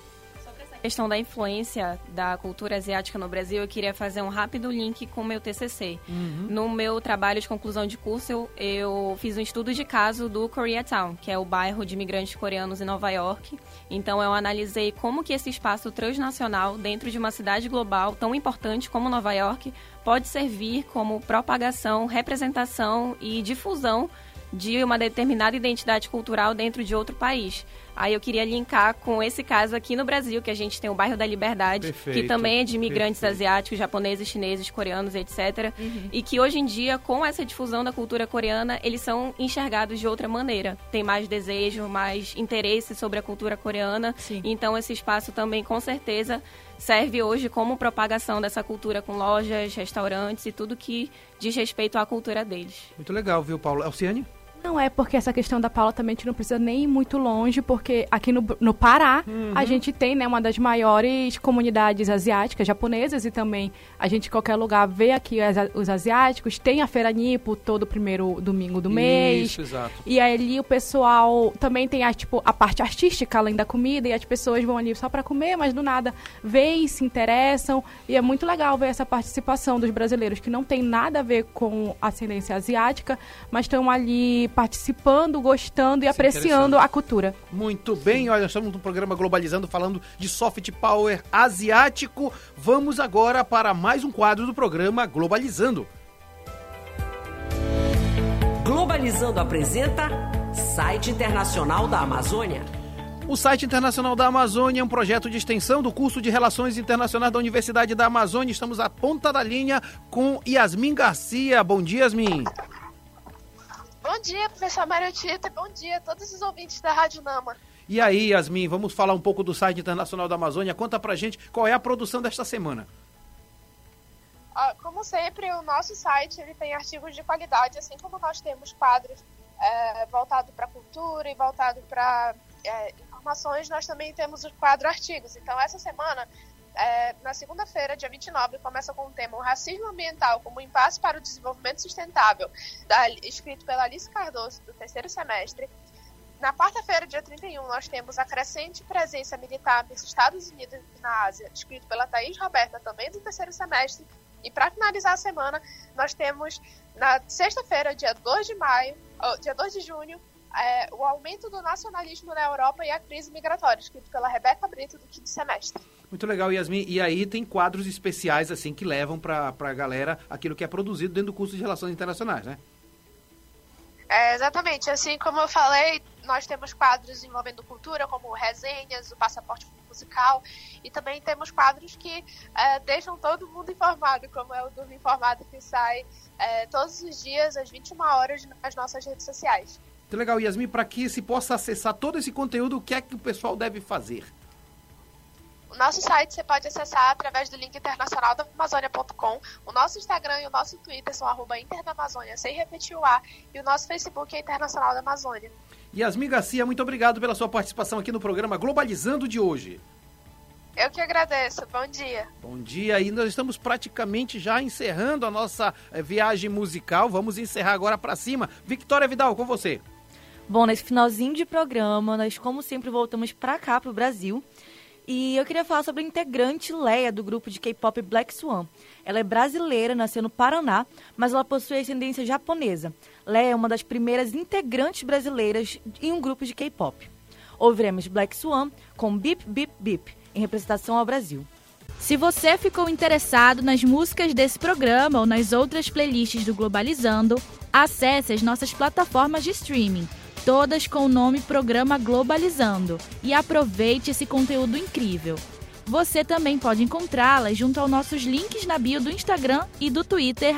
Questão da influência da cultura asiática no Brasil, eu queria fazer um rápido link com o meu TCC. Uhum. No meu trabalho de conclusão de curso, eu, eu, fiz um estudo de caso do Koreatown, que é o bairro de imigrantes coreanos em Nova York. Então, eu analisei como que esse espaço transnacional, dentro de uma cidade global tão importante como Nova York, pode servir como propagação, representação e difusão de uma determinada identidade cultural dentro de outro país. Aí eu queria linkar com esse caso aqui no Brasil, que a gente tem o bairro da Liberdade, perfeito, que também é de imigrantes perfeito. asiáticos, japoneses, chineses, coreanos, etc. Uhum. E que hoje em dia, com essa difusão da cultura coreana, eles são enxergados de outra maneira. Tem mais desejo, mais interesse sobre a cultura coreana. Sim. Então esse espaço também, com certeza, serve hoje como propagação dessa cultura com lojas, restaurantes e tudo que diz respeito à cultura deles. Muito legal, viu, Paulo? Alciane? Não é porque essa questão da Paula também a gente não precisa nem ir muito longe, porque aqui no, no Pará uhum. a gente tem né, uma das maiores comunidades asiáticas, japonesas, e também a gente em qualquer lugar vê aqui as, os asiáticos. Tem a Feira Nipo todo primeiro domingo do mês. Isso, exato. E ali o pessoal também tem a, tipo, a parte artística além da comida, e as pessoas vão ali só para comer, mas do nada veem, se interessam. E é muito legal ver essa participação dos brasileiros que não tem nada a ver com ascendência asiática, mas estão ali participando, gostando e Isso é apreciando a cultura. Muito bem, olha, estamos no programa Globalizando falando de soft power asiático. Vamos agora para mais um quadro do programa Globalizando. Globalizando apresenta Site Internacional da Amazônia. O site internacional da Amazônia é um projeto de extensão do curso de Relações Internacionais da Universidade da Amazônia. Estamos à ponta da linha com Yasmin Garcia. Bom dia, Yasmin. Bom dia, professor Mário Tito, bom dia a todos os ouvintes da Rádio Nama. E aí, Yasmin, vamos falar um pouco do site internacional da Amazônia. Conta pra gente qual é a produção desta semana. Ah, como sempre, o nosso site ele tem artigos de qualidade, assim como nós temos quadros é, voltados para cultura e voltado para é, informações, nós também temos o quadro artigos. Então, essa semana é, na segunda-feira, dia 29, começa com o tema O Racismo Ambiental como Impasse para o Desenvolvimento Sustentável, da, escrito pela Alice Cardoso, do terceiro semestre. Na quarta-feira, dia 31, nós temos a crescente presença militar nos Estados Unidos na Ásia, escrito pela Thaís Roberta, também do terceiro semestre. E para finalizar a semana, nós temos na sexta-feira, dia 2 de maio, oh, dia 2 de junho, é, o aumento do nacionalismo na Europa e a crise migratória, escrito pela Rebeca Brito, do quinto semestre. Muito legal, Yasmin. E aí tem quadros especiais, assim, que levam para a galera aquilo que é produzido dentro do curso de Relações Internacionais, né? É, exatamente. Assim como eu falei, nós temos quadros envolvendo cultura, como resenhas, o passaporte musical, e também temos quadros que é, deixam todo mundo informado, como é o Durmo Informado, que sai é, todos os dias, às 21 horas, nas nossas redes sociais. Muito legal, Yasmin. Para que se possa acessar todo esse conteúdo, o que é que o pessoal deve fazer? O nosso site você pode acessar através do link internacional da Amazônia.com. O nosso Instagram e o nosso Twitter são arroba Internamazônia, sem repetir o A. E o nosso Facebook é Internacional da Amazônia. Yasmin Garcia, muito obrigado pela sua participação aqui no programa Globalizando de hoje. Eu que agradeço. Bom dia. Bom dia. E nós estamos praticamente já encerrando a nossa eh, viagem musical. Vamos encerrar agora para cima. Victoria Vidal, com você. Bom, nesse finalzinho de programa, nós como sempre voltamos para cá, para o Brasil. E eu queria falar sobre a integrante Leia do grupo de K-pop Black Swan. Ela é brasileira, nasceu no Paraná, mas ela possui ascendência japonesa. Leia é uma das primeiras integrantes brasileiras em um grupo de K-pop. Ouviremos Black Swan com Bip Bip Bip, em representação ao Brasil. Se você ficou interessado nas músicas desse programa ou nas outras playlists do Globalizando, acesse as nossas plataformas de streaming todas com o nome Programa Globalizando, e aproveite esse conteúdo incrível. Você também pode encontrá-las junto aos nossos links na bio do Instagram e do Twitter,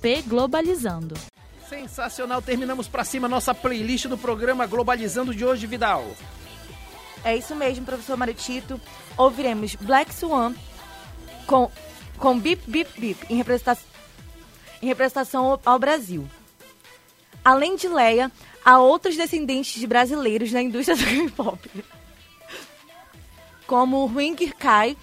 pglobalizando. Sensacional, terminamos para cima nossa playlist do programa Globalizando de hoje, Vidal. É isso mesmo, professor Maritito. Ouviremos Black Swan com, com Bip Bip Bip em representação, em representação ao Brasil. Além de Leia, a outros descendentes de brasileiros na indústria do K-pop, como Huing Kai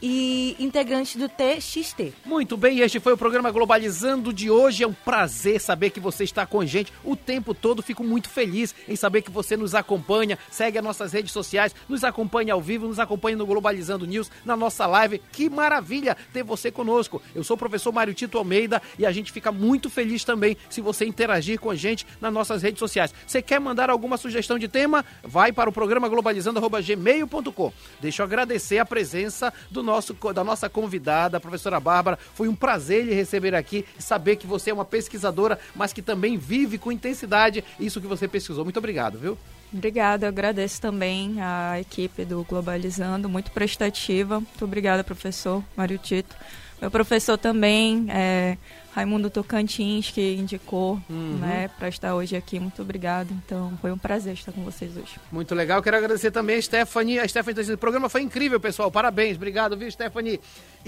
e integrante do TXT. Muito bem, este foi o programa Globalizando de hoje. É um prazer saber que você está com a gente o tempo todo. Fico muito feliz em saber que você nos acompanha, segue as nossas redes sociais, nos acompanha ao vivo, nos acompanha no Globalizando News, na nossa live. Que maravilha ter você conosco. Eu sou o professor Mário Tito Almeida e a gente fica muito feliz também se você interagir com a gente nas nossas redes sociais. Você quer mandar alguma sugestão de tema? Vai para o programa globalizando.gmail.com. Deixa eu agradecer a presença do nosso, da nossa convidada, a professora Bárbara. Foi um prazer lhe receber aqui e saber que você é uma pesquisadora, mas que também vive com intensidade isso que você pesquisou. Muito obrigado, viu? Obrigada, eu agradeço também a equipe do Globalizando, muito prestativa. Muito obrigada, professor Mário Tito. Meu professor também, é, Raimundo Tocantins, que indicou uhum. né, para estar hoje aqui. Muito obrigado. Então, foi um prazer estar com vocês hoje. Muito legal. Quero agradecer também a Stephanie. A Stephanie o programa foi incrível, pessoal. Parabéns. Obrigado, viu, Stephanie?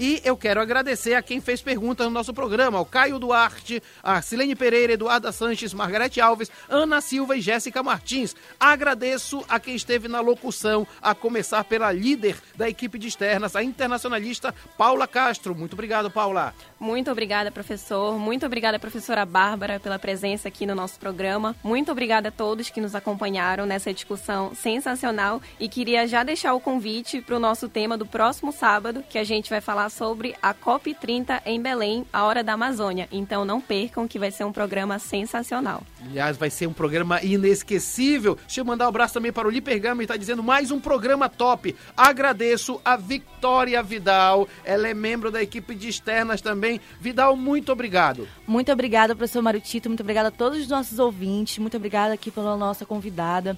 E eu quero agradecer a quem fez perguntas no nosso programa, o Caio Duarte, a Silene Pereira, Eduarda Sanches, Margarete Alves, Ana Silva e Jéssica Martins. Agradeço a quem esteve na locução, a começar pela líder da equipe de externas, a internacionalista Paula Castro. Muito obrigado, Paula. Muito obrigada, professor. Muito obrigada, professora Bárbara, pela presença aqui no nosso programa. Muito obrigada a todos que nos acompanharam nessa discussão sensacional e queria já deixar o convite para o nosso tema do próximo sábado, que a gente vai falar sobre a COP30 em Belém, a Hora da Amazônia. Então não percam que vai ser um programa sensacional. Aliás, vai ser um programa inesquecível. Deixa eu mandar um abraço também para o Lipergama, está dizendo mais um programa top. Agradeço a Victoria Vidal, ela é membro da equipe de externas também. Vidal, muito obrigado. Muito obrigada, professor Mário Tito, muito obrigada a todos os nossos ouvintes, muito obrigada aqui pela nossa convidada.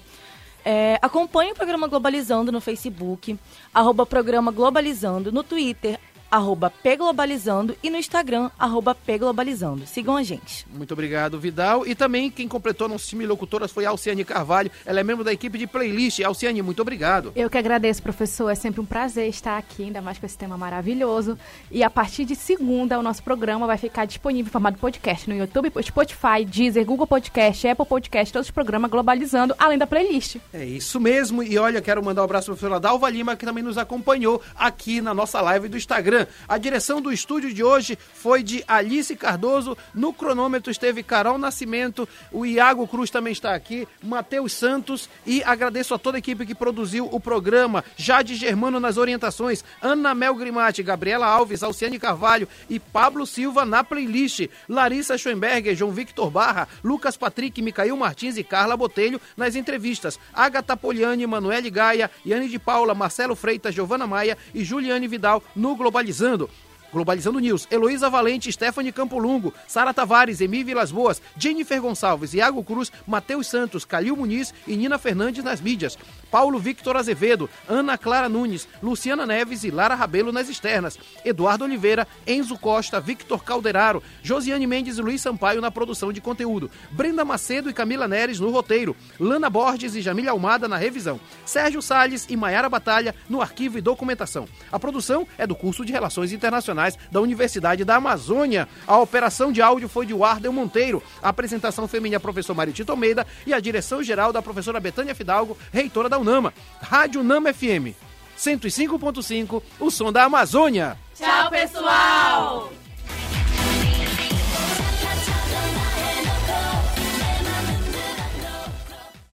É, acompanhe o programa Globalizando no Facebook, arroba programa Globalizando, no Twitter, arroba Pglobalizando e no Instagram, arroba Pglobalizando. Sigam a gente. Muito obrigado, Vidal. E também quem completou nosso time locutoras foi a Alciane Carvalho. Ela é membro da equipe de playlist. Alciane, muito obrigado. Eu que agradeço, professor. É sempre um prazer estar aqui, ainda mais com esse tema maravilhoso. E a partir de segunda, o nosso programa vai ficar disponível em formato podcast no YouTube, Spotify, Deezer, Google Podcast, Apple Podcast, todos os programas globalizando, além da playlist. É isso mesmo. E olha, quero mandar um abraço para a professora Dalva Lima, que também nos acompanhou aqui na nossa live do Instagram. A direção do estúdio de hoje foi de Alice Cardoso. No cronômetro esteve Carol Nascimento. O Iago Cruz também está aqui. Matheus Santos. E agradeço a toda a equipe que produziu o programa. Jade Germano nas orientações. Ana Mel Grimati, Gabriela Alves, Alciane Carvalho e Pablo Silva na playlist. Larissa Schoenberger, João Victor Barra, Lucas Patrick, Micael Martins e Carla Botelho nas entrevistas. Agatha Poliani, Manuele Gaia, Yane de Paula, Marcelo Freitas, Giovana Maia e Juliane Vidal no Globalizado Globalizando. Globalizando News, Heloísa Valente, Stephanie Campolungo, Sara Tavares, Emi Vilas Boas, Jennifer Gonçalves, Iago Cruz, Matheus Santos, Calil Muniz e Nina Fernandes nas mídias. Paulo Victor Azevedo, Ana Clara Nunes, Luciana Neves e Lara Rabelo nas externas, Eduardo Oliveira, Enzo Costa, Victor Calderaro, Josiane Mendes e Luiz Sampaio na produção de conteúdo, Brenda Macedo e Camila Neres no roteiro, Lana Borges e Jamília Almada na revisão, Sérgio Salles e Maiara Batalha no arquivo e documentação. A produção é do curso de Relações Internacionais da Universidade da Amazônia. A operação de áudio foi de Wardel Monteiro, a apresentação feminina professor Maritito Almeida e a direção geral da professora Betânia Fidalgo, reitora da Unama. Rádio Nama FM 105.5, o som da Amazônia. Tchau, pessoal!